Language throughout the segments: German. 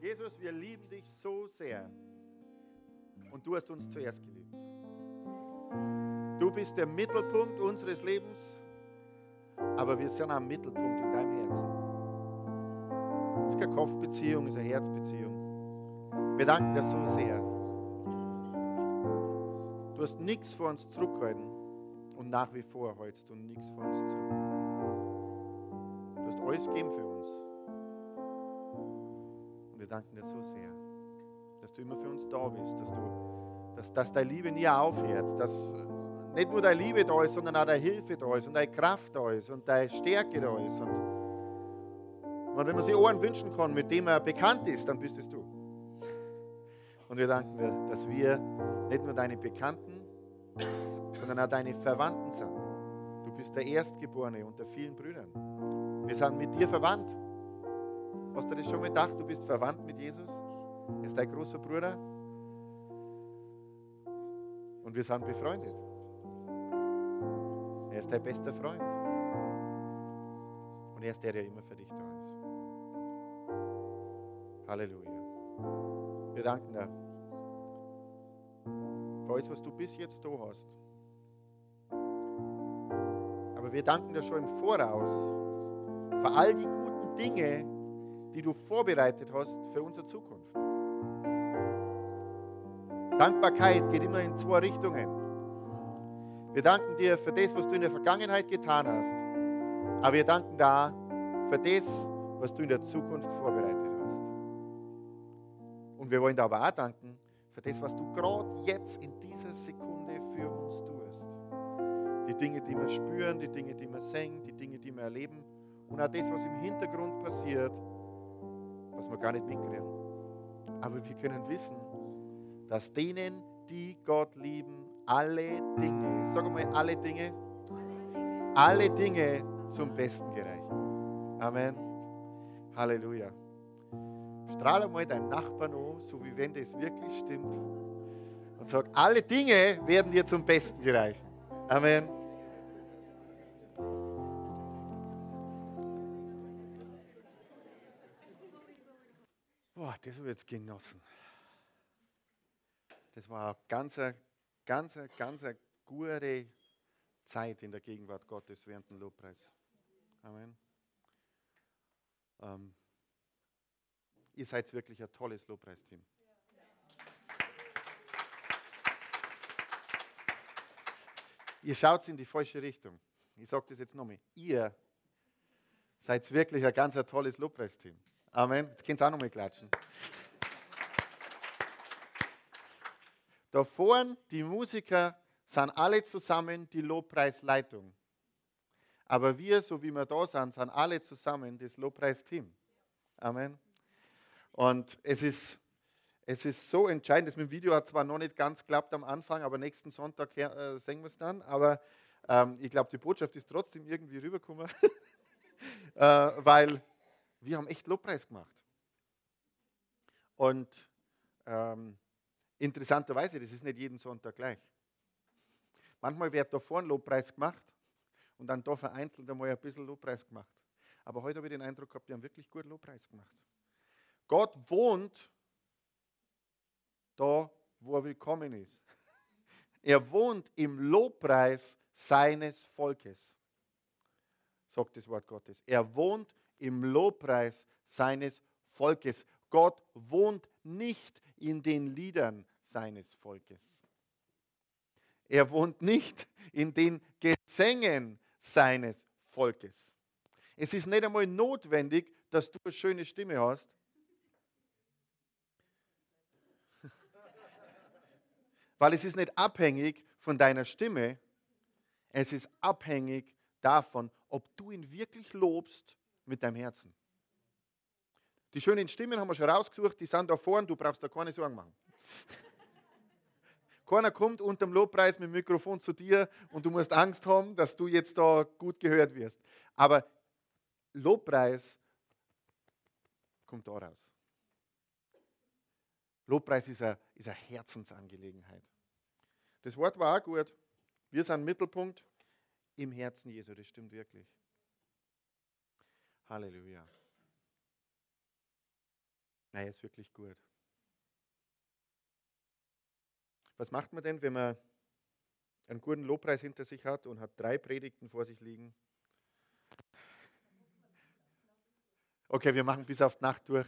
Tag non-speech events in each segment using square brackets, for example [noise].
Jesus, wir lieben dich so sehr. Und du hast uns zuerst geliebt. Du bist der Mittelpunkt unseres Lebens, aber wir sind am Mittelpunkt in deinem Herzen. Es ist keine Kopfbeziehung, es ist eine Herzbeziehung. Wir danken dir so sehr. Du hast nichts vor uns zurückgehalten und nach wie vor hältst du nichts vor uns zurück. Du hast alles gegeben für uns. Danken dir so sehr, dass du immer für uns da bist, dass, du, dass, dass deine Liebe nie aufhört, dass nicht nur deine Liebe da ist, sondern auch deine Hilfe da ist und deine Kraft da ist und deine Stärke da ist. Und, und wenn man sich einen wünschen kann, mit dem er bekannt ist, dann bist es du. Und wir danken dir, dass wir nicht nur deine Bekannten, sondern auch deine Verwandten sind. Du bist der Erstgeborene unter vielen Brüdern. Wir sind mit dir verwandt. Hast du das schon mal gedacht? Du bist verwandt mit Jesus? Er ist dein großer Bruder. Und wir sind befreundet. Er ist dein bester Freund. Und er ist der, der immer für dich da ist. Halleluja. Wir danken dir für alles, was du bis jetzt da hast. Aber wir danken dir schon im Voraus für all die guten Dinge, die du vorbereitet hast für unsere Zukunft. Dankbarkeit geht immer in zwei Richtungen. Wir danken dir für das, was du in der Vergangenheit getan hast. Aber wir danken da für das, was du in der Zukunft vorbereitet hast. Und wir wollen da aber auch danken für das, was du gerade jetzt in dieser Sekunde für uns tust. Die Dinge, die wir spüren, die Dinge, die wir sehen, die Dinge, die wir erleben und auch das, was im Hintergrund passiert, was wir gar nicht mitkriegen. Aber wir können wissen, dass denen, die Gott lieben, alle Dinge, sag mal alle Dinge, alle Dinge zum Besten gereichen. Amen. Halleluja. Strahle mal deinen Nachbarn an, so wie wenn das wirklich stimmt. Und sag, alle Dinge werden dir zum Besten gereichen. Amen. Boah, das jetzt genossen. Das war eine ganz, ganz, ganz gute Zeit in der Gegenwart Gottes während dem Lobpreis. Amen. Ähm, ihr seid wirklich ein tolles Lobpreisteam. Ihr schaut in die falsche Richtung. Ich sage das jetzt nochmal. Ihr seid wirklich ein ganz ein tolles Lobpreisteam. Amen. Jetzt könnt ihr auch nochmal klatschen. Da vorne, die Musiker, sind alle zusammen die Lobpreisleitung. Aber wir, so wie wir da sind, sind alle zusammen das Lobpreisteam. Amen. Und es ist, es ist so entscheidend, das mit dem Video hat zwar noch nicht ganz geklappt am Anfang, aber nächsten Sonntag äh, singen wir es dann. Aber ähm, ich glaube, die Botschaft ist trotzdem irgendwie rübergekommen, [laughs] äh, weil wir haben echt Lobpreis gemacht. Und ähm, interessanterweise, das ist nicht jeden Sonntag gleich. Manchmal wird da vorne Lobpreis gemacht und dann da vereinzelt einmal ein bisschen Lobpreis gemacht. Aber heute habe ich den Eindruck gehabt, wir haben wirklich gut Lobpreis gemacht. Gott wohnt da, wo er willkommen ist. [laughs] Er wohnt im Lobpreis seines Volkes, sagt das Wort Gottes. Er wohnt im Lobpreis seines Volkes. Gott wohnt nicht in den Liedern seines Volkes. Er wohnt nicht in den Gesängen seines Volkes. Es ist nicht einmal notwendig, dass du eine schöne Stimme hast. [laughs] Weil es ist nicht abhängig von deiner Stimme, es ist abhängig davon, ob du ihn wirklich lobst mit deinem Herzen. Die schönen Stimmen haben wir schon rausgesucht, die sind da vorne, du brauchst da keine Sorgen machen. [laughs] Keiner kommt unter dem Lobpreis mit dem Mikrofon zu dir und du musst Angst haben, dass du jetzt da gut gehört wirst. Aber Lobpreis kommt da raus. Lobpreis ist eine, ist eine Herzensangelegenheit. Das Wort war auch gut. Wir sind Mittelpunkt im Herzen Jesu, das stimmt wirklich. Halleluja. Nein, ist wirklich gut. Was macht man denn, wenn man einen guten Lobpreis hinter sich hat und hat drei Predigten vor sich liegen? Okay, wir machen bis auf die Nacht durch.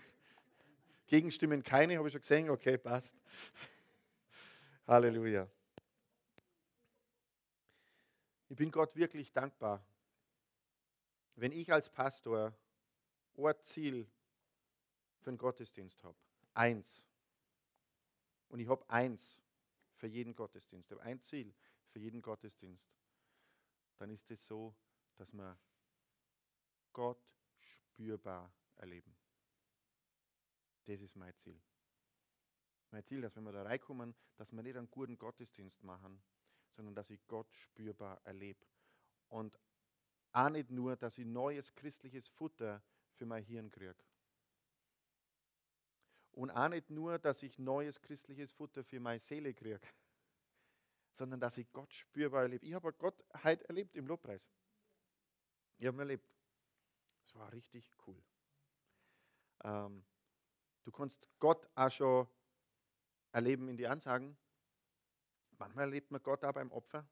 Gegenstimmen keine, habe ich schon gesehen. Okay, passt. Halleluja. Ich bin Gott wirklich dankbar, wenn ich als Pastor ein Ziel für einen Gottesdienst habe. Eins. Und ich habe eins für jeden Gottesdienst. Ich habe ein Ziel für jeden Gottesdienst. Dann ist es so, dass wir Gott spürbar erleben. Das ist mein Ziel. Mein Ziel, dass wenn wir da reinkommen, dass wir nicht einen guten Gottesdienst machen, sondern dass ich Gott spürbar erlebe. Und auch nicht nur, dass ich neues christliches Futter für mein Hirn kriege. Und auch nicht nur, dass ich neues christliches Futter für meine Seele kriege, [laughs] sondern dass ich Gott spürbar erlebe. Ich habe Gott heute erlebt im Lobpreis. Ich habe ihn erlebt. Es war richtig cool. Ähm, du kannst Gott auch schon erleben in die Ansagen. Manchmal erlebt man Gott auch beim Opfer.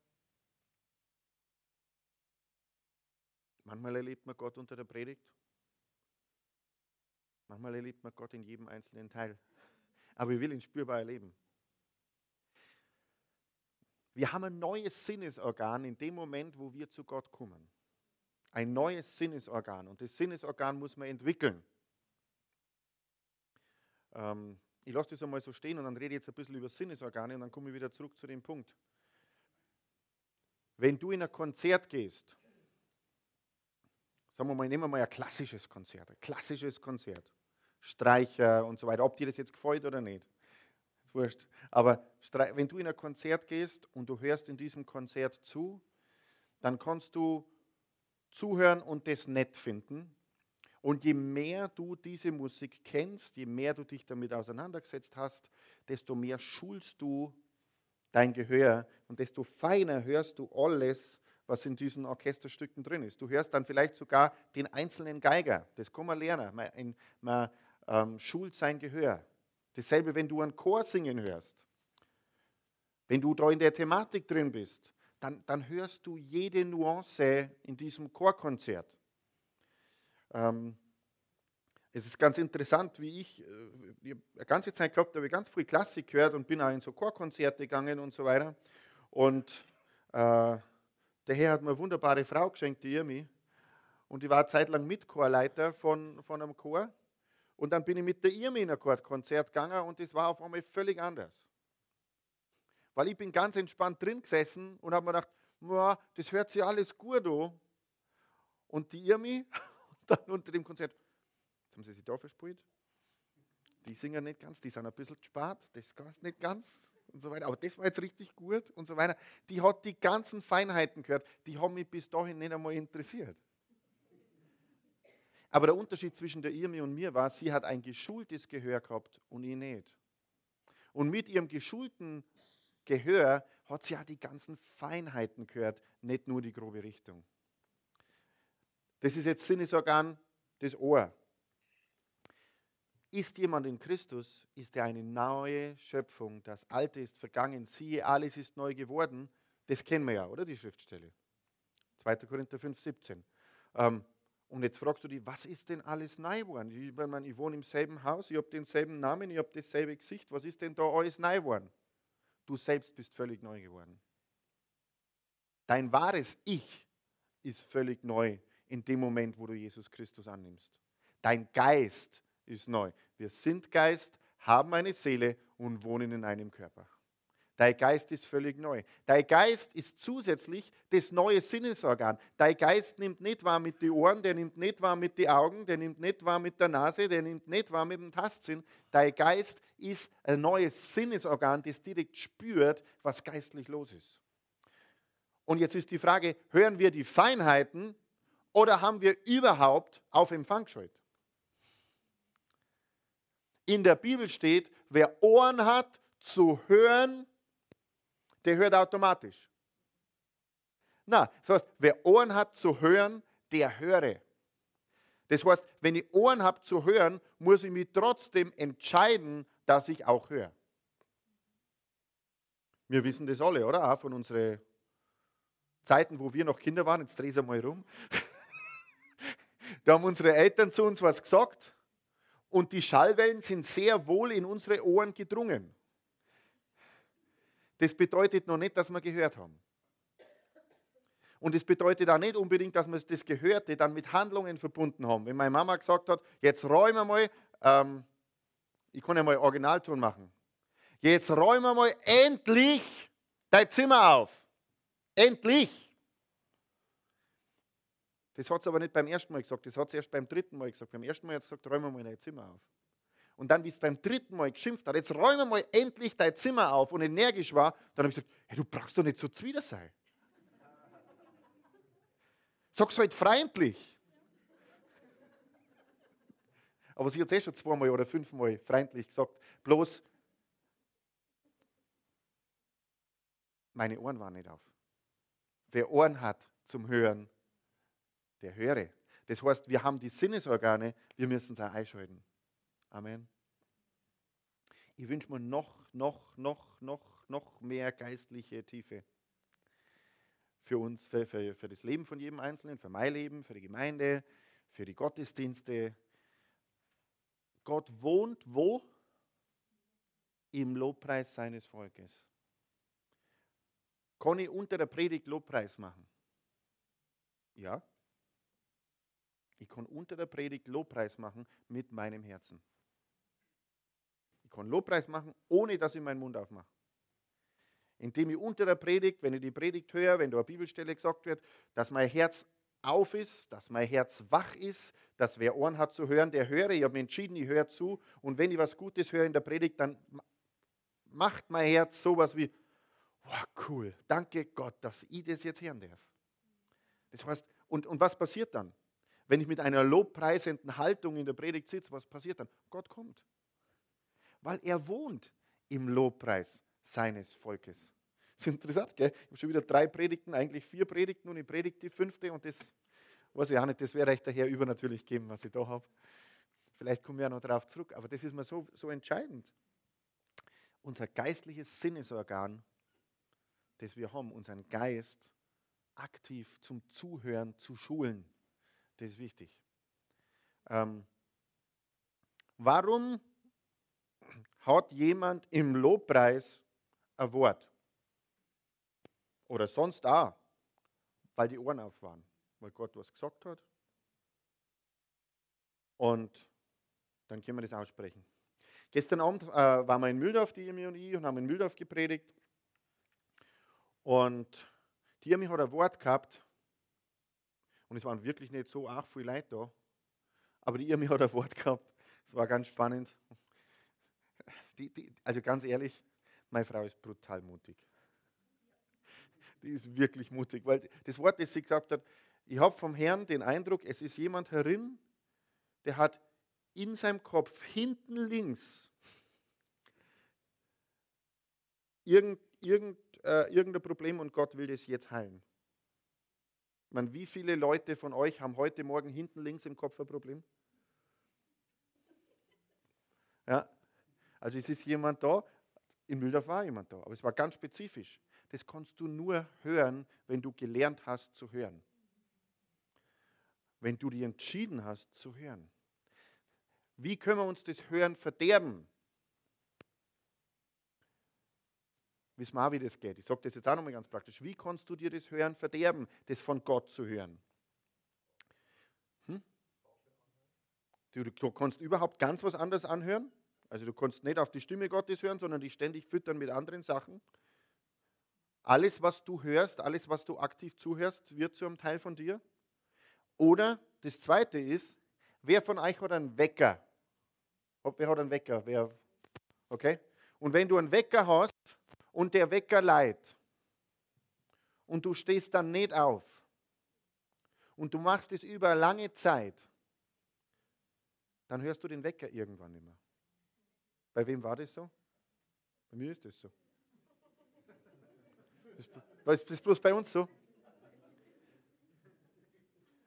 Manchmal erlebt man Gott unter der Predigt. Manchmal erlebt man Gott in jedem einzelnen Teil. Aber ich will ihn spürbar erleben. Wir haben ein neues Sinnesorgan in dem Moment, wo wir zu Gott kommen. Ein neues Sinnesorgan. Und das Sinnesorgan muss man entwickeln. Ähm, ich lasse das einmal so stehen und dann rede ich jetzt ein bisschen über Sinnesorgane und dann komme ich wieder zurück zu dem Punkt. Wenn du in ein Konzert gehst, sagen wir mal, nehmen wir mal ein klassisches Konzert, ein klassisches Konzert, Streicher und so weiter, ob dir das jetzt gefällt oder nicht, ist wurscht. Aber wenn du in ein Konzert gehst und du hörst in diesem Konzert zu, dann kannst du zuhören und das nett finden. Und je mehr du diese Musik kennst, je mehr du dich damit auseinandergesetzt hast, desto mehr schulst du dein Gehör und desto feiner hörst du alles, was in diesen Orchesterstücken drin ist. Du hörst dann vielleicht sogar den einzelnen Geiger. Das kann man lernen. Man, man ähm, schult sein Gehör. Dasselbe, wenn du einen Chor singen hörst. Wenn du da in der Thematik drin bist, dann, dann hörst du jede Nuance in diesem Chorkonzert. Ähm, es ist ganz interessant, wie ich, äh, eine ganze Zeit gehabt habe, ich ganz früh Klassik gehört und bin auch in so Chorkonzerte gegangen und so weiter. Und äh, der Herr hat mir eine wunderbare Frau geschenkt, die Irmi. Und ich war eine Zeit lang Mitchorleiter von, von einem Chor. Und dann bin ich mit der Irmi in ein Konzert gegangen und das war auf einmal völlig anders. Weil ich bin ganz entspannt drin gesessen und habe mir gedacht, das hört sich alles gut an. Und die Irmi [laughs] dann unter dem Konzert, jetzt haben sie sich da verspielt. Die singen nicht ganz, die sind ein bisschen gespart, das geht nicht ganz und so weiter. Aber das war jetzt richtig gut und so weiter. Die hat die ganzen Feinheiten gehört, die haben mich bis dahin nicht einmal interessiert. Aber der Unterschied zwischen der Irmi und mir war, sie hat ein geschultes Gehör gehabt und ich nicht. Und mit ihrem geschulten Gehör hat sie ja die ganzen Feinheiten gehört, nicht nur die grobe Richtung. Das ist jetzt Sinnesorgan des Ohr. Ist jemand in Christus, ist er eine neue Schöpfung. Das Alte ist vergangen, siehe, alles ist neu geworden. Das kennen wir ja, oder die Schriftstelle? 2. Korinther 5, 17. Ähm, und jetzt fragst du dich, was ist denn alles neu geworden? Ich, meine, ich wohne im selben Haus, ich habe denselben Namen, ich habe dasselbe Gesicht. Was ist denn da alles neu geworden? Du selbst bist völlig neu geworden. Dein wahres Ich ist völlig neu in dem Moment, wo du Jesus Christus annimmst. Dein Geist ist neu. Wir sind Geist, haben eine Seele und wohnen in einem Körper. Dein Geist ist völlig neu. Dein Geist ist zusätzlich das neue Sinnesorgan. Dein Geist nimmt nicht wahr mit den Ohren, der nimmt nicht wahr mit den Augen, der nimmt nicht wahr mit der Nase, der nimmt nicht wahr mit dem Tastsinn. Dein Geist ist ein neues Sinnesorgan, das direkt spürt, was geistlich los ist. Und jetzt ist die Frage, hören wir die Feinheiten oder haben wir überhaupt auf Empfang geschaltet? In der Bibel steht, wer Ohren hat zu hören, der hört automatisch. Na, das heißt, wer Ohren hat zu hören, der höre. Das heißt, wenn ich Ohren habe zu hören, muss ich mich trotzdem entscheiden, dass ich auch höre. Wir wissen das alle, oder? Auch von unseren Zeiten, wo wir noch Kinder waren. Jetzt dreh es einmal rum. [laughs] da haben unsere Eltern zu uns was gesagt und die Schallwellen sind sehr wohl in unsere Ohren gedrungen. Das bedeutet noch nicht, dass wir gehört haben. Und es bedeutet auch nicht unbedingt, dass wir das Gehörte dann mit Handlungen verbunden haben. Wenn meine Mama gesagt hat, jetzt räumen wir mal, ähm, ich kann ja mal Originalton machen. Jetzt räumen wir mal endlich dein Zimmer auf. Endlich. Das hat sie aber nicht beim ersten Mal gesagt, das hat sie erst beim dritten Mal gesagt. Beim ersten Mal hat sie gesagt, räumen wir mal dein Zimmer auf. Und dann, wie es beim dritten Mal geschimpft hat, jetzt räumen wir mal endlich dein Zimmer auf und energisch war, dann habe ich gesagt, hey, du brauchst doch nicht so zwider sein. Sag's halt freundlich. Aber sie hat es eh schon zweimal oder fünfmal freundlich gesagt. Bloß, meine Ohren waren nicht auf. Wer Ohren hat zum Hören, der höre. Das heißt, wir haben die Sinnesorgane, wir müssen sie einschalten. Amen. Ich wünsche mir noch, noch, noch, noch, noch mehr geistliche Tiefe für uns, für, für, für das Leben von jedem Einzelnen, für mein Leben, für die Gemeinde, für die Gottesdienste. Gott wohnt wo? Im Lobpreis seines Volkes. Kann ich unter der Predigt Lobpreis machen? Ja. Ich kann unter der Predigt Lobpreis machen mit meinem Herzen. Ich kann Lobpreis machen, ohne dass ich meinen Mund aufmache indem ich unter der Predigt, wenn ich die Predigt höre, wenn da eine Bibelstelle gesagt wird, dass mein Herz auf ist, dass mein Herz wach ist, dass wer Ohren hat zu hören, der höre. Ich habe mich entschieden, ich höre zu. Und wenn ich was Gutes höre in der Predigt, dann macht mein Herz sowas wie, wow, cool, danke Gott, dass ich das jetzt hören darf. Das heißt, und, und was passiert dann? Wenn ich mit einer lobpreisenden Haltung in der Predigt sitze, was passiert dann? Gott kommt. Weil er wohnt im Lobpreis seines Volkes. Das ist interessant, gell? Ich habe schon wieder drei Predigten, eigentlich vier Predigten und ich predige die fünfte und das weiß ich auch nicht, das wäre euch daher übernatürlich geben, was ich da habe. Vielleicht kommen wir ja noch darauf zurück, aber das ist mir so, so entscheidend. Unser geistliches Sinnesorgan, das wir haben, unseren Geist aktiv zum Zuhören zu schulen, das ist wichtig. Ähm, warum hat jemand im Lobpreis ein Wort. Oder sonst auch, weil die Ohren auf waren, weil Gott was gesagt hat. Und dann können wir das aussprechen. Gestern Abend äh, waren wir in Mühldorf, die Irmi und ich, und haben in Mühldorf gepredigt. Und die Irmi hat ein Wort gehabt. Und es waren wirklich nicht so auch viele Leute da. Aber die Irmi [laughs] hat ein Wort gehabt. Es war ganz spannend. Die, die, also ganz ehrlich, meine Frau ist brutal mutig. Die ist wirklich mutig, weil das Wort, das sie gesagt hat, ich habe vom Herrn den Eindruck, es ist jemand herin, der hat in seinem Kopf hinten links irgend, irgend, äh, irgendein Problem und Gott will das jetzt heilen. Ich meine, wie viele Leute von euch haben heute Morgen hinten links im Kopf ein Problem? Ja, also es ist jemand da, in Mühldorf war jemand da, aber es war ganz spezifisch. Das kannst du nur hören, wenn du gelernt hast zu hören. Wenn du dich entschieden hast zu hören. Wie können wir uns das Hören verderben? Wissen wir auch, wie das geht. Ich sage das jetzt auch nochmal ganz praktisch. Wie kannst du dir das Hören verderben, das von Gott zu hören? Hm? Du, du kannst überhaupt ganz was anderes anhören. Also du kannst nicht auf die Stimme Gottes hören, sondern dich ständig füttern mit anderen Sachen. Alles, was du hörst, alles, was du aktiv zuhörst, wird zu einem Teil von dir. Oder das Zweite ist, wer von euch hat einen Wecker? Wer hat einen Wecker? Wer? Okay? Und wenn du einen Wecker hast und der Wecker leiht und du stehst dann nicht auf und du machst es über lange Zeit, dann hörst du den Wecker irgendwann mehr. Bei wem war das so? Bei mir ist das so. Das ist bloß bei uns so.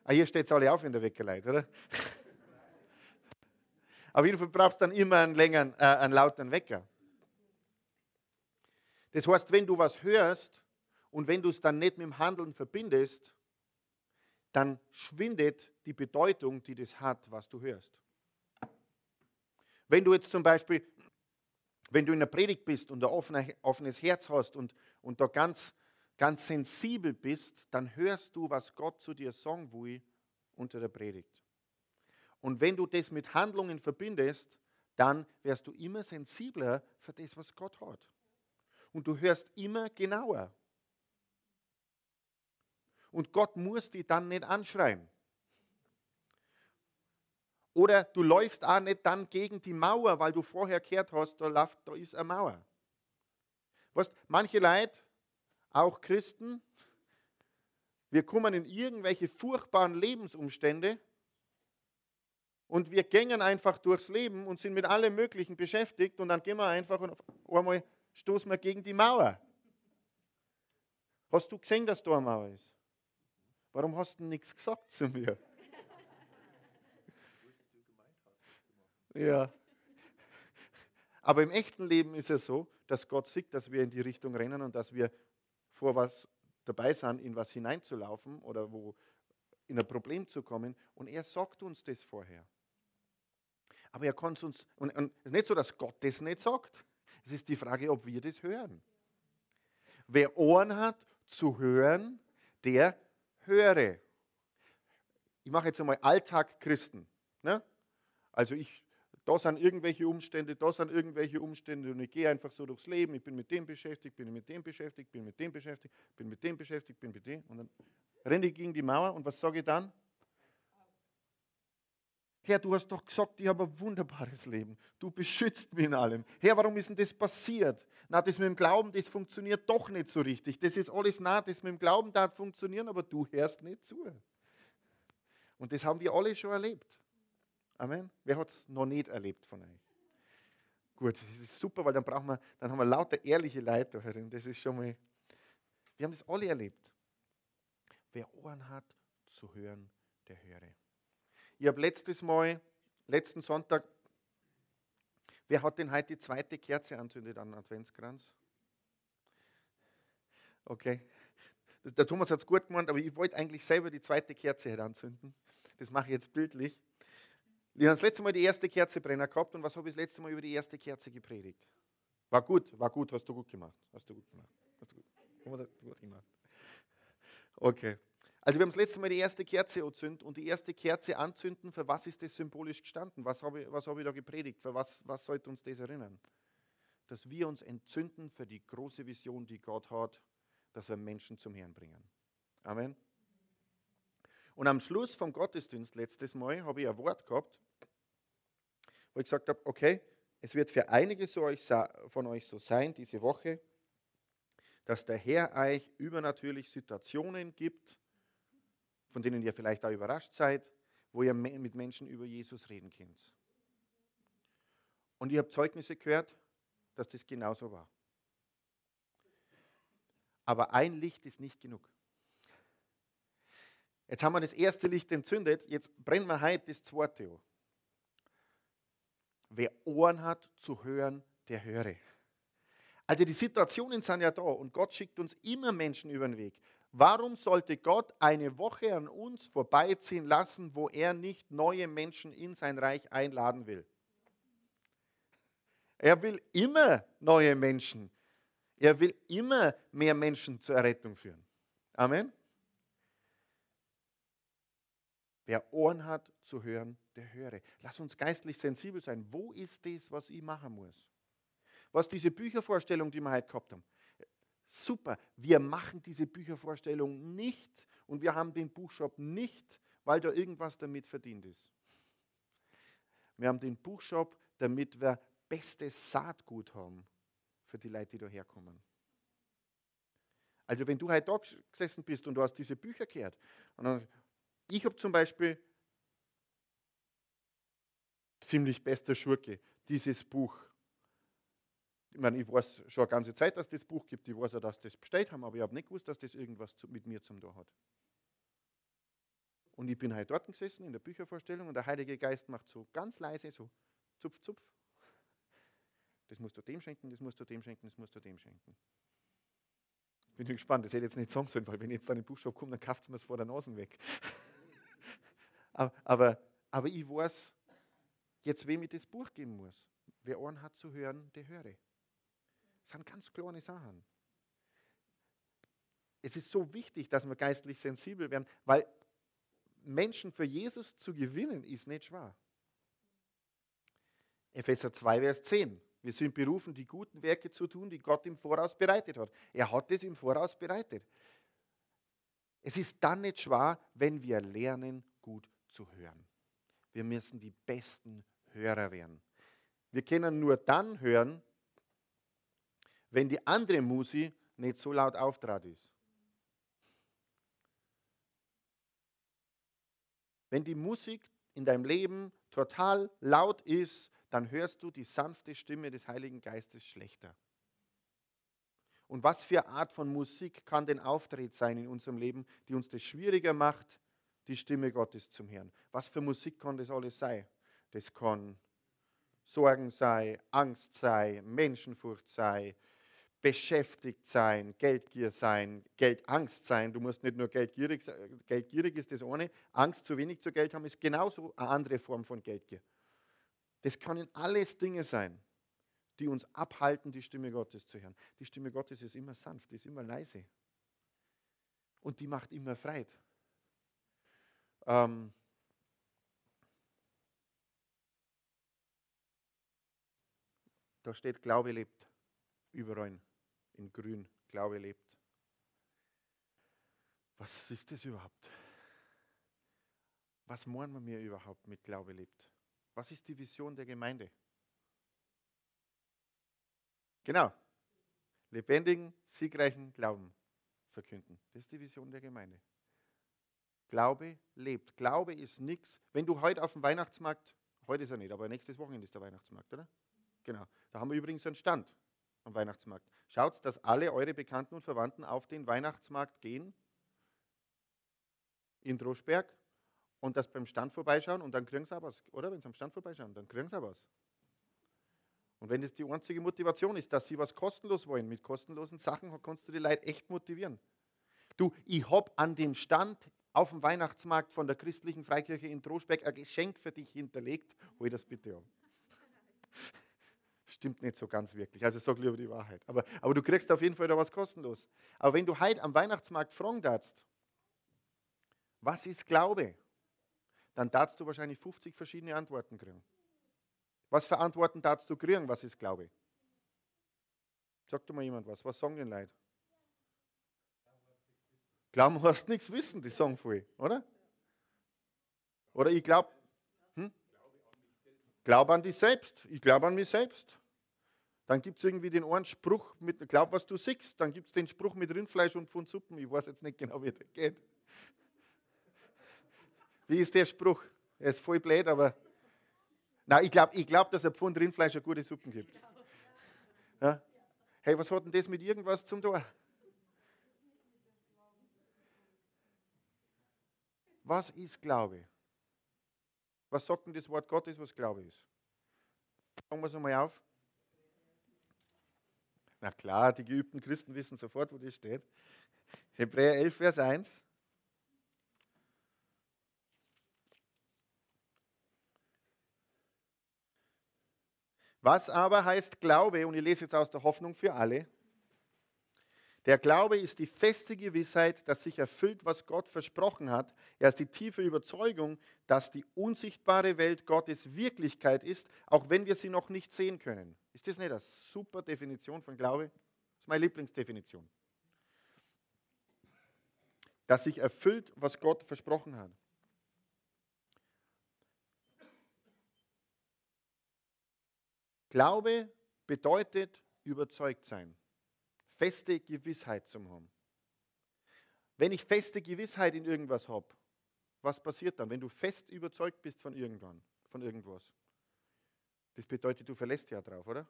Ah, hier steht es alle auf in der Weckerleit, oder? [laughs] Auf jeden Fall brauchst du dann immer einen längeren, äh, einen lauten Wecker. Das heißt, wenn du was hörst und wenn du es dann nicht mit dem Handeln verbindest, dann schwindet die Bedeutung, die das hat, was du hörst. Wenn du jetzt zum Beispiel, wenn du in der Predigt bist und ein offenes Herz hast und, und da ganz, ganz sensibel bist, dann hörst du, was Gott zu dir sagen will unter der Predigt. Und wenn du das mit Handlungen verbindest, dann wirst du immer sensibler für das, was Gott hat. Und du hörst immer genauer. Und Gott muss dich dann nicht anschreien. Oder du läufst auch nicht dann gegen die Mauer, weil du vorher gehört hast, da, läuft, da ist eine Mauer. Weißt, manche Leute, auch Christen, wir kommen in irgendwelche furchtbaren Lebensumstände und wir gängen einfach durchs Leben und sind mit allem Möglichen beschäftigt und dann gehen wir einfach und auf einmal stoßen wir gegen die Mauer. Hast du gesehen, dass da eine Mauer ist? Warum hast du nichts gesagt zu mir? Ja. Aber im echten Leben ist es so, dass Gott sieht, dass wir in die Richtung rennen und dass wir vor was dabei sind, in was hineinzulaufen oder wo in ein Problem zu kommen. Und er sagt uns das vorher. Aber er kann es uns, und, und es ist nicht so, dass Gott das nicht sagt. Es ist die Frage, ob wir das hören. Wer Ohren hat zu hören, der höre. Ich mache jetzt einmal Alltag Christen. Ne? Also ich da sind irgendwelche Umstände, da sind irgendwelche Umstände und ich gehe einfach so durchs Leben, ich bin mit dem beschäftigt, bin mit dem beschäftigt, bin mit dem beschäftigt, bin mit dem beschäftigt, bin mit dem und dann renne ich gegen die Mauer und was sage ich dann? Herr, du hast doch gesagt, ich habe ein wunderbares Leben. Du beschützt mich in allem. Herr, warum ist denn das passiert? Na, das mit dem Glauben, das funktioniert doch nicht so richtig. Das ist alles nah, das mit dem Glauben darf funktionieren, aber du hörst nicht zu. Und das haben wir alle schon erlebt. Amen. Wer hat es noch nicht erlebt von euch? Gut, das ist super, weil dann brauchen wir, dann haben wir lauter ehrliche Leute herin. Das ist schon mal. Wir haben das alle erlebt. Wer Ohren hat zu hören, der höre. Ich habe letztes Mal, letzten Sonntag, wer hat denn heute die zweite Kerze anzündet an den Adventskranz? Okay. Der Thomas hat es gut gemacht, aber ich wollte eigentlich selber die zweite Kerze anzünden. Das mache ich jetzt bildlich. Ich habe das letzte Mal die erste Kerze brenner gehabt und was habe ich das letzte Mal über die erste Kerze gepredigt? War gut, war gut, hast du gut gemacht. Hast du gut gemacht. Hast du gut, gut gemacht. Okay. Also wir haben das letzte Mal die erste Kerze anzünden und die erste Kerze anzünden, für was ist das symbolisch gestanden? Was habe ich, was ich da gepredigt? Für was, was sollte uns das erinnern? Dass wir uns entzünden für die große Vision, die Gott hat, dass wir Menschen zum Herrn bringen. Amen. Und am Schluss vom Gottesdienst letztes Mal habe ich ein Wort gehabt, wo ich gesagt habe, okay, es wird für einige von euch so sein diese Woche, dass der Herr euch übernatürlich Situationen gibt, von denen ihr vielleicht auch überrascht seid, wo ihr mit Menschen über Jesus reden könnt. Und ich habe Zeugnisse gehört, dass das genauso war. Aber ein Licht ist nicht genug. Jetzt haben wir das erste Licht entzündet, jetzt brennen wir heute das zweite. Wer Ohren hat zu hören, der höre. Also die Situationen sind ja da und Gott schickt uns immer Menschen über den Weg. Warum sollte Gott eine Woche an uns vorbeiziehen lassen, wo er nicht neue Menschen in sein Reich einladen will? Er will immer neue Menschen. Er will immer mehr Menschen zur Errettung führen. Amen. Wer Ohren hat zu hören, der höre. Lass uns geistlich sensibel sein. Wo ist das, was ich machen muss? Was diese Büchervorstellung, die wir heute gehabt haben. Super, wir machen diese Büchervorstellung nicht und wir haben den Buchshop nicht, weil da irgendwas damit verdient ist. Wir haben den Buchshop, damit wir bestes Saatgut haben für die Leute, die da herkommen. Also wenn du heute da gesessen bist und du hast diese Bücher gehört dann ich habe zum Beispiel ziemlich bester Schurke, dieses Buch. Ich meine, ich weiß schon eine ganze Zeit, dass das Buch gibt. Ich weiß auch, dass das bestellt haben, aber ich habe nicht gewusst, dass das irgendwas mit mir zum tun hat. Und ich bin halt dort gesessen in der Büchervorstellung und der Heilige Geist macht so ganz leise so zupf, zupf. Das musst du dem schenken, das musst du dem schenken, das musst du dem schenken. Bin gespannt, das hätte ich jetzt nicht sagen sollen, weil wenn ich jetzt dann in den Buchshop komme, dann kauft es mir es vor der Nase weg. [laughs] aber, aber, aber ich weiß jetzt, wem ich das Buch geben muss. Wer Ohren hat zu hören, der höre. Das sind ganz kleine Sachen. Es ist so wichtig, dass wir geistlich sensibel werden, weil Menschen für Jesus zu gewinnen, ist nicht schwer. Epheser 2, Vers 10. Wir sind berufen, die guten Werke zu tun, die Gott im Voraus bereitet hat. Er hat es im Voraus bereitet. Es ist dann nicht schwer, wenn wir lernen, gut zu hören. Wir müssen die besten Hörer werden. Wir können nur dann hören, wenn die andere Musik nicht so laut auftrat ist. Wenn die Musik in deinem Leben total laut ist, dann hörst du die sanfte Stimme des Heiligen Geistes schlechter. Und was für Art von Musik kann denn Auftritt sein in unserem Leben, die uns das schwieriger macht, die Stimme Gottes zu hören? Was für Musik kann das alles sein? Das kann Sorgen sei, Angst sei, Menschenfurcht sei, beschäftigt sein, Geldgier sein, Geldangst sein. Du musst nicht nur geldgierig sein, geldgierig ist das ohne, Angst zu wenig zu Geld haben ist genauso eine andere Form von Geldgier. Das können alles Dinge sein, die uns abhalten, die Stimme Gottes zu hören. Die Stimme Gottes ist immer sanft, ist immer leise. Und die macht immer Freit. Ähm, da steht, Glaube lebt. Überall in grün, Glaube lebt. Was ist das überhaupt? Was meinen wir überhaupt mit Glaube lebt? Was ist die Vision der Gemeinde? Genau. Lebendigen, siegreichen Glauben verkünden. Das ist die Vision der Gemeinde. Glaube lebt. Glaube ist nichts. Wenn du heute auf dem Weihnachtsmarkt, heute ist er nicht, aber nächstes Wochenende ist der Weihnachtsmarkt, oder? Genau. Da haben wir übrigens einen Stand am Weihnachtsmarkt. Schaut, dass alle eure Bekannten und Verwandten auf den Weihnachtsmarkt gehen in Droschberg und das beim Stand vorbeischauen und dann kriegen sie auch was. Oder wenn sie am Stand vorbeischauen, dann kriegen sie auch was. Und wenn das die einzige Motivation ist, dass sie was kostenlos wollen, mit kostenlosen Sachen kannst du die Leute echt motivieren. Du, ich habe an dem Stand auf dem Weihnachtsmarkt von der christlichen Freikirche in Droschberg ein Geschenk für dich hinterlegt. Hol das bitte an. Stimmt nicht so ganz wirklich. Also sag lieber die Wahrheit. Aber, aber du kriegst auf jeden Fall da was kostenlos. Aber wenn du heute am Weihnachtsmarkt fragen darfst, was ist Glaube? dann darfst du wahrscheinlich 50 verschiedene Antworten kriegen. Was für Antworten darfst du kriegen? Was ist Glaube? Sagt doch mal jemand was. Was sagen denn Leute? Glauben heißt nichts wissen, die sagen viel, oder? Oder ich glaube, hm? glaube an dich selbst. Ich glaube an mich selbst. Dann gibt es irgendwie den einen Spruch mit, glaub, was du siehst. Dann gibt es den Spruch mit Rindfleisch und von Suppen. Ich weiß jetzt nicht genau, wie der geht. Wie ist der Spruch? Er ist voll blöd, aber. Nein, ich glaube, ich glaub, dass ein Pfund Rindfleisch eine gute Suppen gibt. Ja? Hey, was hat denn das mit irgendwas zum Tor? Was ist Glaube? Was sagt denn das Wort Gottes, was Glaube ist? Fangen wir es einmal auf. Na klar, die geübten Christen wissen sofort, wo das steht. Hebräer 11, Vers 1. Was aber heißt Glaube? Und ich lese jetzt aus der Hoffnung für alle. Der Glaube ist die feste Gewissheit, dass sich erfüllt, was Gott versprochen hat. Er ist die tiefe Überzeugung, dass die unsichtbare Welt Gottes Wirklichkeit ist, auch wenn wir sie noch nicht sehen können. Ist das nicht eine super Definition von Glaube? Das ist meine Lieblingsdefinition. Dass sich erfüllt, was Gott versprochen hat. Glaube bedeutet überzeugt sein, feste Gewissheit zu haben. Wenn ich feste Gewissheit in irgendwas habe, was passiert dann, wenn du fest überzeugt bist von irgendwann, von irgendwas? Das bedeutet, du verlässt ja drauf, oder?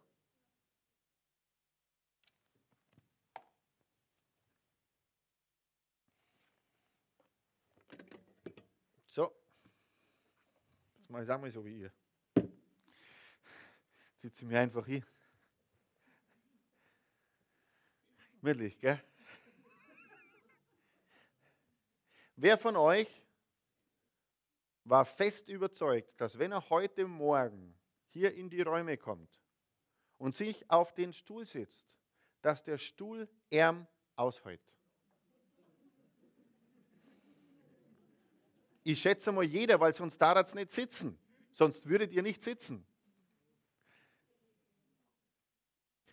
mache ich es auch mal so wie ihr. Sitze mir einfach hin. Gemütlich, gell? Wer von euch war fest überzeugt, dass wenn er heute Morgen hier in die Räume kommt und sich auf den Stuhl sitzt, dass der Stuhl Ärm aushält? Ich schätze mal jeder, weil sonst darf es nicht sitzen. Sonst würdet ihr nicht sitzen.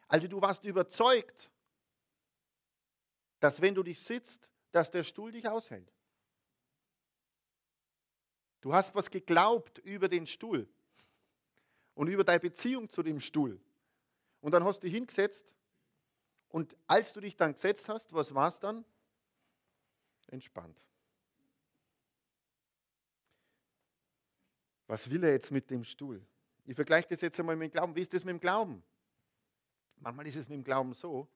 Also du warst überzeugt, dass wenn du dich sitzt, dass der Stuhl dich aushält. Du hast was geglaubt über den Stuhl und über deine Beziehung zu dem Stuhl. Und dann hast du dich hingesetzt und als du dich dann gesetzt hast, was war es dann? Entspannt. Was will er jetzt mit dem Stuhl? Ich vergleiche das jetzt einmal mit dem Glauben. Wie ist das mit dem Glauben? Manchmal ist es mit dem Glauben so,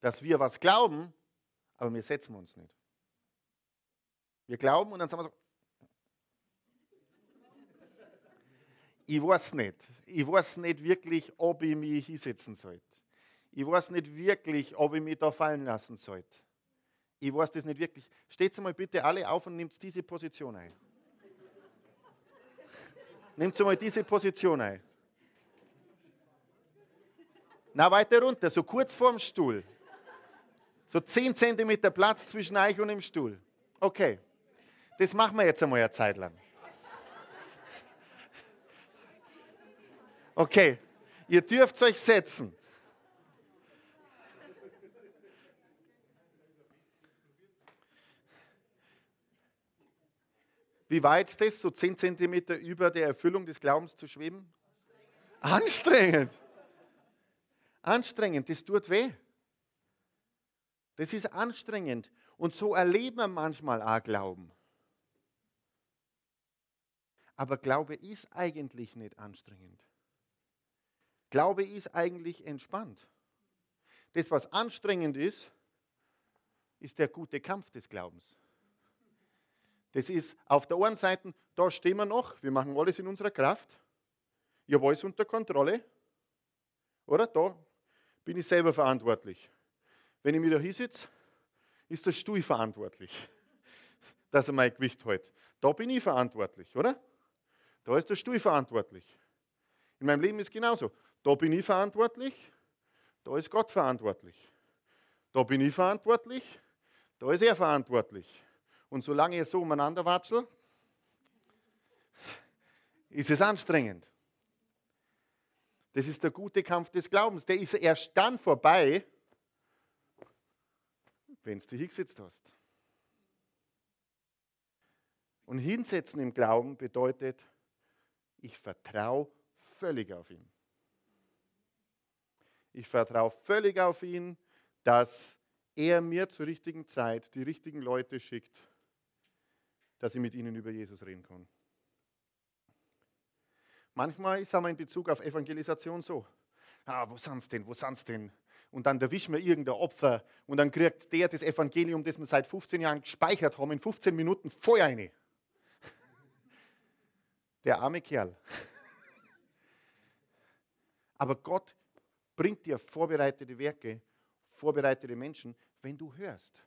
dass wir was glauben, aber wir setzen uns nicht. Wir glauben und dann sagen wir so, ich weiß nicht. Ich weiß nicht wirklich, ob ich mich hinsetzen sollte. Ich weiß nicht wirklich, ob ich mich da fallen lassen sollte. Ich weiß das nicht wirklich. Steht mal bitte alle auf und nimmt diese Position ein. Nehmt mal diese Position ein. Na, weiter runter, so kurz vorm Stuhl. So 10 cm Platz zwischen euch und dem Stuhl. Okay, das machen wir jetzt einmal eine Zeit lang. Okay, ihr dürft euch setzen. Wie weit ist das, so 10 cm über der Erfüllung des Glaubens zu schweben? Anstrengend. Anstrengend, das tut weh. Das ist anstrengend. Und so erleben wir manchmal auch Glauben. Aber Glaube ist eigentlich nicht anstrengend. Glaube ist eigentlich entspannt. Das, was anstrengend ist, ist der gute Kampf des Glaubens. Das ist auf der einen Seite, da stehen wir noch, wir machen alles in unserer Kraft. Ich habe alles unter Kontrolle. Oder? Da bin ich selber verantwortlich. Wenn ich mich da hinsitze, ist der Stuhl verantwortlich, [laughs] dass er mein Gewicht hält. Da bin ich verantwortlich, oder? Da ist der Stuhl verantwortlich. In meinem Leben ist es genauso. Da bin ich verantwortlich, da ist Gott verantwortlich. Da bin ich verantwortlich, da ist er verantwortlich. Und solange ihr so umeinander watschelt, [laughs] ist es anstrengend. Das ist der gute Kampf des Glaubens. Der ist erst dann vorbei, wenn du dich hingesetzt hast. Und hinsetzen im Glauben bedeutet, ich vertraue völlig auf ihn. Ich vertraue völlig auf ihn, dass er mir zur richtigen Zeit die richtigen Leute schickt, dass ich mit ihnen über Jesus reden kann. Manchmal ist aber in Bezug auf Evangelisation so. Ah, wo sind sie denn? Wo sind sie denn? Und dann erwischen wir irgendein Opfer und dann kriegt der das Evangelium, das wir seit 15 Jahren gespeichert haben, in 15 Minuten Feuer rein. [laughs] Der arme Kerl. [laughs] Aber Gott bringt dir vorbereitete Werke, vorbereitete Menschen, wenn du hörst.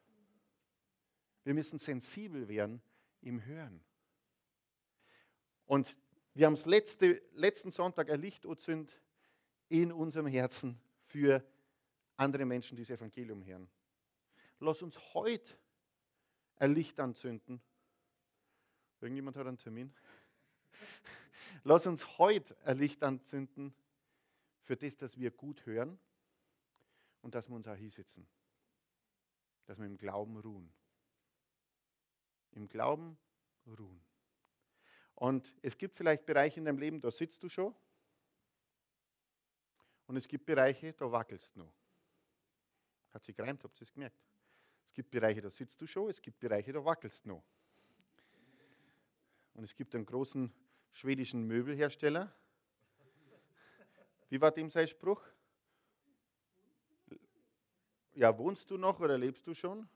Wir müssen sensibel werden im Hören. Und wir haben es letzte, letzten Sonntag ein Licht entzündet in unserem Herzen für andere Menschen, die das Evangelium hören. Lass uns heute ein Licht anzünden. Irgendjemand hat einen Termin? [laughs] Lass uns heute ein Licht anzünden für das, dass wir gut hören und dass wir uns auch hinsetzen. Dass wir im Glauben ruhen im Glauben ruhen. Und es gibt vielleicht Bereiche in deinem Leben, da sitzt du schon. Und es gibt Bereiche, da wackelst du noch. Hat sich gereimt, habt ihr es gemerkt? Es gibt Bereiche, da sitzt du schon, es gibt Bereiche, da wackelst du noch. Und es gibt einen großen schwedischen Möbelhersteller. Wie war dem sein Spruch? Ja, wohnst du noch oder lebst du schon?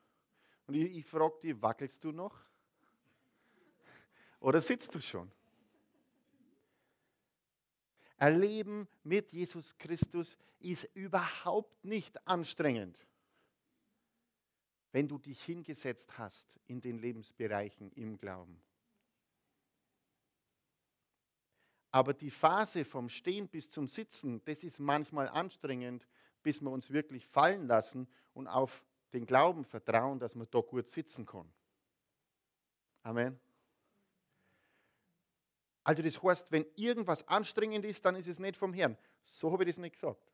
Und ich, ich frage dich, wackelst du noch? Oder sitzt du schon? Erleben mit Jesus Christus ist überhaupt nicht anstrengend, wenn du dich hingesetzt hast in den Lebensbereichen im Glauben. Aber die Phase vom Stehen bis zum Sitzen, das ist manchmal anstrengend, bis wir uns wirklich fallen lassen und auf den Glauben vertrauen, dass man da gut sitzen kann. Amen. Also das heißt, wenn irgendwas anstrengend ist, dann ist es nicht vom Herrn. So habe ich das nicht gesagt.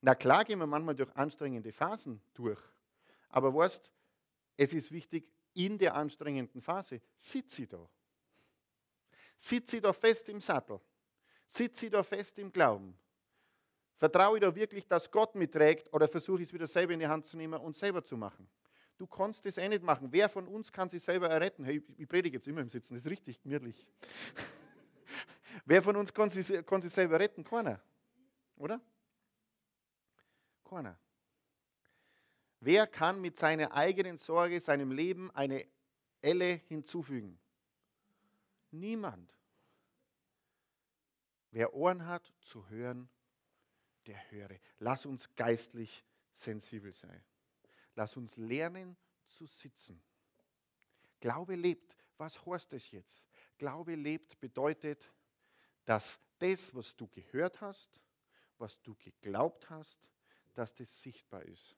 Na klar gehen wir manchmal durch anstrengende Phasen durch. Aber weißt, es ist wichtig, in der anstrengenden Phase sitze ich da. Sitze ich da fest im Sattel. Sitze ich da fest im Glauben. Vertraue ich da wirklich, dass Gott mitträgt oder versuche ich es wieder selber in die Hand zu nehmen und selber zu machen? Du kannst das eh nicht machen. Wer von uns kann sich selber erretten? Hey, ich predige jetzt immer im Sitzen, das ist richtig gemütlich. [laughs] Wer von uns kann sich, kann sich selber retten? Keiner. Oder? Keiner. Wer kann mit seiner eigenen Sorge seinem Leben eine Elle hinzufügen? Niemand. Wer Ohren hat zu hören, der höre. Lass uns geistlich sensibel sein. Lass uns lernen zu sitzen. Glaube lebt. Was heißt das jetzt? Glaube lebt bedeutet, dass das, was du gehört hast, was du geglaubt hast, dass das sichtbar ist.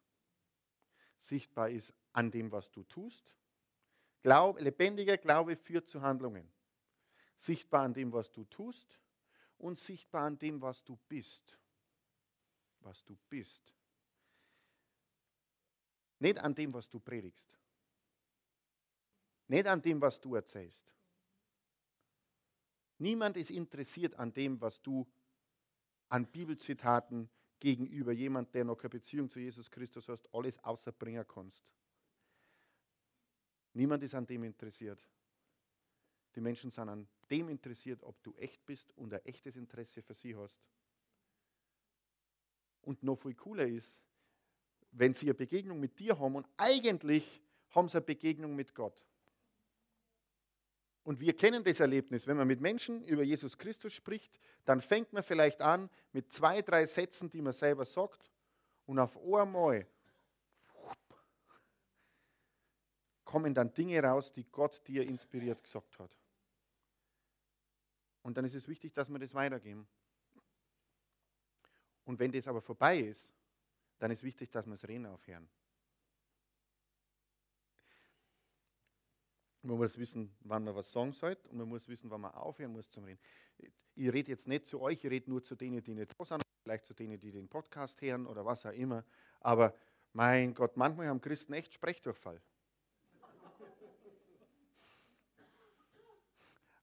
Sichtbar ist an dem, was du tust. Glaub, lebendiger Glaube führt zu Handlungen. Sichtbar an dem, was du tust und sichtbar an dem, was du bist. Was du bist. Nicht an dem, was du predigst. Nicht an dem, was du erzählst. Niemand ist interessiert an dem, was du an Bibelzitaten gegenüber jemand, der noch keine Beziehung zu Jesus Christus hast, alles außerbringen kannst. Niemand ist an dem interessiert. Die Menschen sind an dem interessiert, ob du echt bist und ein echtes Interesse für sie hast. Und noch viel cooler ist, wenn sie eine Begegnung mit dir haben und eigentlich haben sie eine Begegnung mit Gott. Und wir kennen das Erlebnis, wenn man mit Menschen über Jesus Christus spricht, dann fängt man vielleicht an mit zwei, drei Sätzen, die man selber sagt, und auf einmal kommen dann Dinge raus, die Gott dir inspiriert gesagt hat. Und dann ist es wichtig, dass wir das weitergeben. Und wenn das aber vorbei ist, dann ist wichtig, dass wir das Reden aufhören. Man muss wissen, wann man was sagen sollte und man muss wissen, wann man aufhören muss zum Reden. Ich rede jetzt nicht zu euch, ich rede nur zu denen, die nicht da sind, vielleicht zu denen, die den Podcast hören oder was auch immer. Aber mein Gott, manchmal haben Christen echt Sprechdurchfall.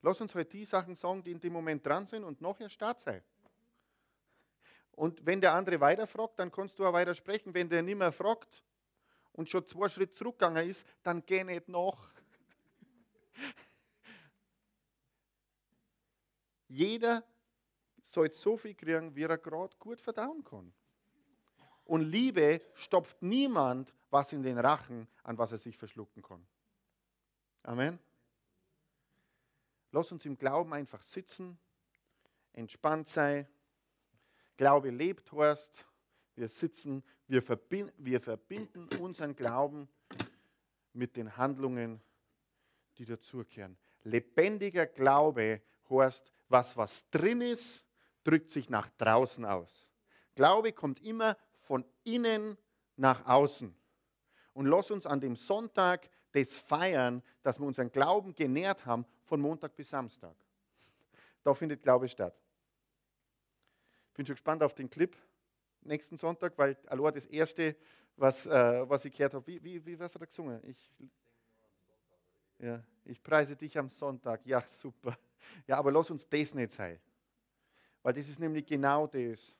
Lass uns halt die Sachen sagen, die in dem Moment dran sind und nachher Start sein. Und wenn der andere weiterfragt, dann kannst du auch weiter sprechen. Wenn der nicht mehr fragt und schon zwei Schritte zurückgegangen ist, dann geh nicht nach. Jeder soll so viel kriegen, wie er gerade gut verdauen kann. Und Liebe stopft niemand was in den Rachen, an was er sich verschlucken kann. Amen. Lass uns im Glauben einfach sitzen, entspannt sein Glaube lebt heißt, wir sitzen, wir verbinden, wir verbinden unseren Glauben mit den Handlungen, die dazugehören. Lebendiger Glaube heißt, was was drin ist, drückt sich nach draußen aus. Glaube kommt immer von innen nach außen. Und lass uns an dem Sonntag das feiern, dass wir unseren Glauben genährt haben von Montag bis Samstag. Da findet Glaube statt bin schon gespannt auf den Clip nächsten Sonntag, weil allein das erste, was, äh, was ich gehört habe, wie, wie, wie was hat er gesungen? Ich, ja, ich preise dich am Sonntag. Ja, super. Ja, aber lass uns das nicht sein. Weil das ist nämlich genau das,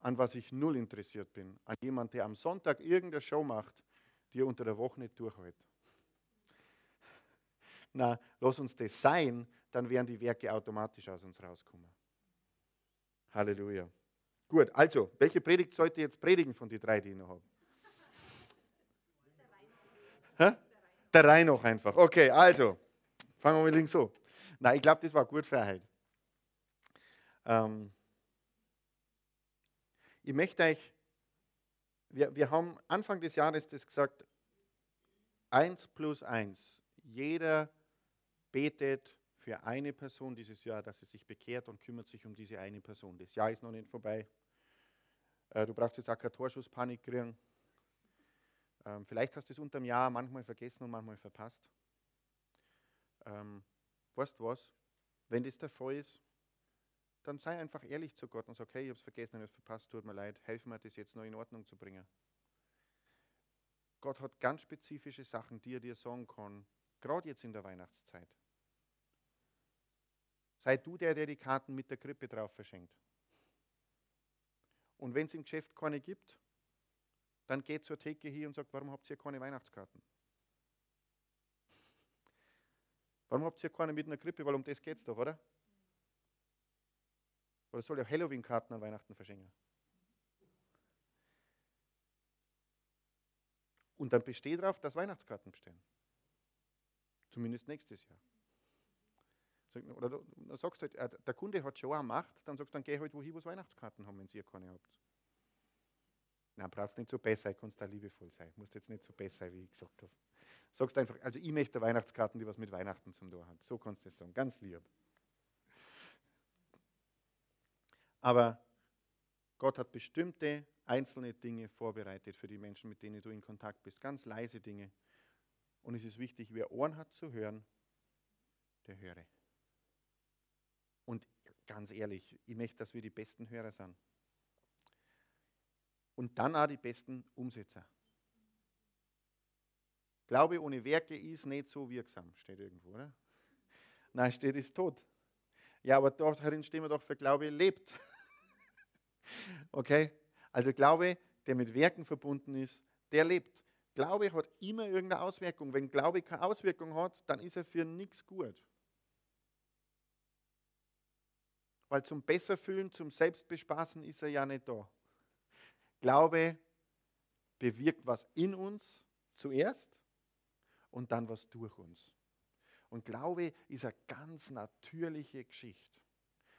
an was ich null interessiert bin. An jemand, der am Sonntag irgendeine Show macht, die er unter der Woche nicht durchhält. Na, lass uns das sein, dann werden die Werke automatisch aus uns rauskommen. Halleluja. Gut, also, welche Predigt sollte ich jetzt predigen von den drei, die ich noch habe? Der Reihe noch einfach. Okay, also, fangen wir mit links so. Nein, ich glaube, das war gut für heute. Ähm, ich möchte euch, wir, wir haben Anfang des Jahres das gesagt, 1 plus 1. Jeder betet für eine Person dieses Jahr, dass sie sich bekehrt und kümmert sich um diese eine Person. Das Jahr ist noch nicht vorbei. Äh, du brauchst jetzt auch keine Torschusspanik kriegen. Ähm, vielleicht hast du es unterm Jahr manchmal vergessen und manchmal verpasst. Weißt du was? Wenn das der Fall ist, dann sei einfach ehrlich zu Gott und sag, okay, ich habe es vergessen, ich habe es verpasst, tut mir leid, helf mir, das jetzt noch in Ordnung zu bringen. Gott hat ganz spezifische Sachen, die er dir sagen kann, gerade jetzt in der Weihnachtszeit. Sei du der, der die Karten mit der Krippe drauf verschenkt. Und wenn es im Geschäft keine gibt, dann geht zur Theke hier und sagt, warum habt ihr keine Weihnachtskarten? Warum habt ihr keine mit einer Krippe? Weil um das geht es doch, oder? Oder soll ja Halloween-Karten an Weihnachten verschenken? Und dann besteht darauf, dass Weihnachtskarten bestehen. Zumindest nächstes Jahr. Oder du sagst halt, äh, der Kunde hat schon eine Macht, dann sagst du, dann geh halt wohin, wo es Weihnachtskarten haben, wenn ihr keine habt. Nein, brauchst nicht so besser, kannst da liebevoll sein. Musst jetzt nicht so besser, wie ich gesagt habe. Sagst einfach, also ich möchte Weihnachtskarten, die was mit Weihnachten zum tun haben. So kannst du es sagen, ganz lieb. Aber Gott hat bestimmte einzelne Dinge vorbereitet für die Menschen, mit denen du in Kontakt bist. Ganz leise Dinge. Und es ist wichtig, wer Ohren hat zu hören, der höre. Und ganz ehrlich, ich möchte, dass wir die besten Hörer sind. Und dann auch die besten Umsetzer. Glaube ohne Werke ist nicht so wirksam, steht irgendwo, oder? Nein, steht, ist tot. Ja, aber darin stehen wir doch für Glaube lebt. [laughs] okay? Also Glaube, der mit Werken verbunden ist, der lebt. Glaube hat immer irgendeine Auswirkung. Wenn Glaube keine Auswirkung hat, dann ist er für nichts gut. Weil zum Besserfühlen, zum Selbstbespaßen ist er ja nicht da. Glaube bewirkt was in uns zuerst und dann was durch uns. Und Glaube ist eine ganz natürliche Geschichte.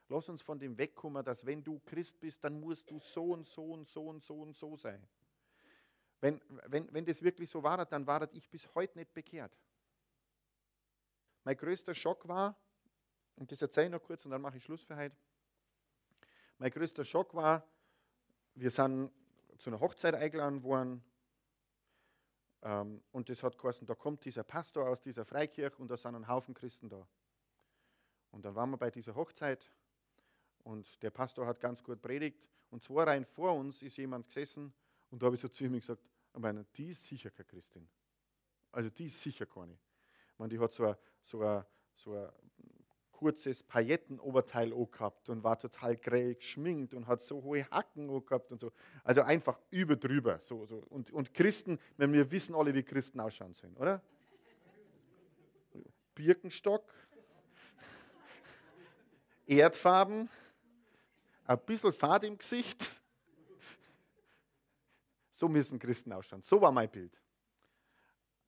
Lass uns von dem wegkommen, dass wenn du Christ bist, dann musst du so und so und so und so und so sein. Wenn, wenn, wenn das wirklich so war, dann war ich bis heute nicht bekehrt. Mein größter Schock war, und das erzähle ich noch kurz und dann mache ich Schluss für heute. Mein größter Schock war, wir sind zu einer Hochzeit eingeladen worden ähm, und das hat geheißen, da kommt dieser Pastor aus dieser Freikirche und da sind ein Haufen Christen da. Und dann waren wir bei dieser Hochzeit und der Pastor hat ganz gut predigt und zwei Reihen vor uns ist jemand gesessen und da habe ich so zu ihm gesagt, ich meine, die ist sicher keine Christin. Also die ist sicher keine. Ich meine, die hat so ein, so ein, so ein kurzes Paillettenoberteil gehabt und war total grell geschminkt und hat so hohe Hacken gehabt und so. Also einfach überdrüber. So, so. Und, und Christen, wenn wir wissen alle, wie Christen ausschauen sollen, oder? Birkenstock, [laughs] Erdfarben, ein bisschen Fahrt im Gesicht. So müssen Christen ausschauen. So war mein Bild.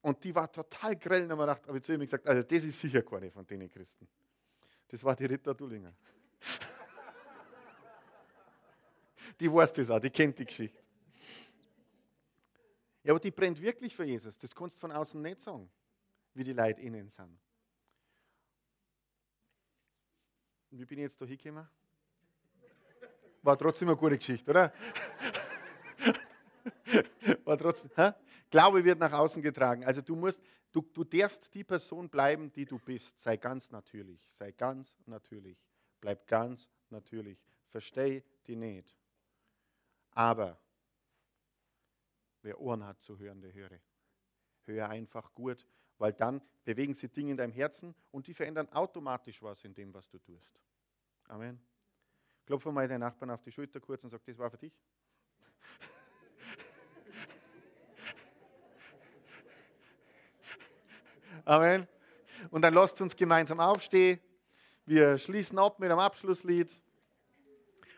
Und die war total grell und habe ich zu ihm gesagt, also das ist sicher keine von denen Christen. Das war die Ritter Dullinger. die weiß das auch, die kennt die Geschichte. Ja, aber die brennt wirklich für Jesus. Das kannst du von außen nicht sagen, wie die Leute innen sind. Und wie bin ich jetzt da hingekommen? War trotzdem eine gute Geschichte, oder? [laughs] War trotzdem. Hä? Glaube wird nach außen getragen. Also du musst, du, du darfst die Person bleiben, die du bist. Sei ganz natürlich. Sei ganz natürlich. Bleib ganz natürlich. Versteh die nicht. Aber wer Ohren hat zu hören, der höre. Höre einfach gut, weil dann bewegen sich Dinge in deinem Herzen und die verändern automatisch was in dem, was du tust. Amen. Klopfe mal deinen Nachbarn auf die Schulter kurz und sag, das war für dich. Amen. Und dann lasst uns gemeinsam aufstehen. Wir schließen ab mit einem Abschlusslied.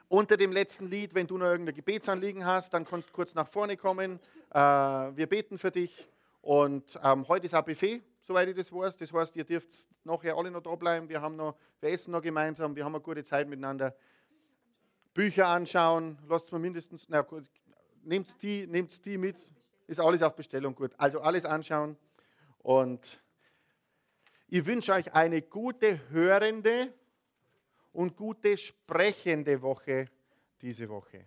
Unter dem letzten Lied, wenn du noch irgendein Gebetsanliegen hast, dann kannst du kurz nach vorne kommen. Äh, wir beten für dich. Und ähm, heute ist ein Buffet. soweit ich das weiß. Das heißt, ihr dürft nachher alle noch da bleiben. Wir haben noch, wir essen noch gemeinsam, wir haben eine gute Zeit miteinander. Bücher anschauen, lasst mal mindestens, na gut, nehmt die, nehmt die mit, ist alles auf Bestellung gut. Also alles anschauen und ich wünsche euch eine gute hörende und gute sprechende Woche diese Woche.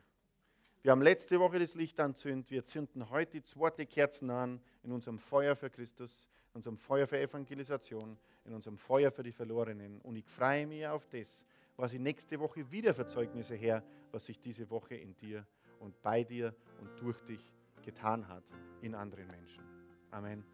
Wir haben letzte Woche das Licht anzündet. Wir zünden heute zweite Kerzen an in unserem Feuer für Christus, in unserem Feuer für Evangelisation, in unserem Feuer für die Verlorenen. Und ich freue mich auf das, was ich nächste Woche wieder für Zeugnisse her, was sich diese Woche in dir und bei dir und durch dich getan hat in anderen Menschen. Amen.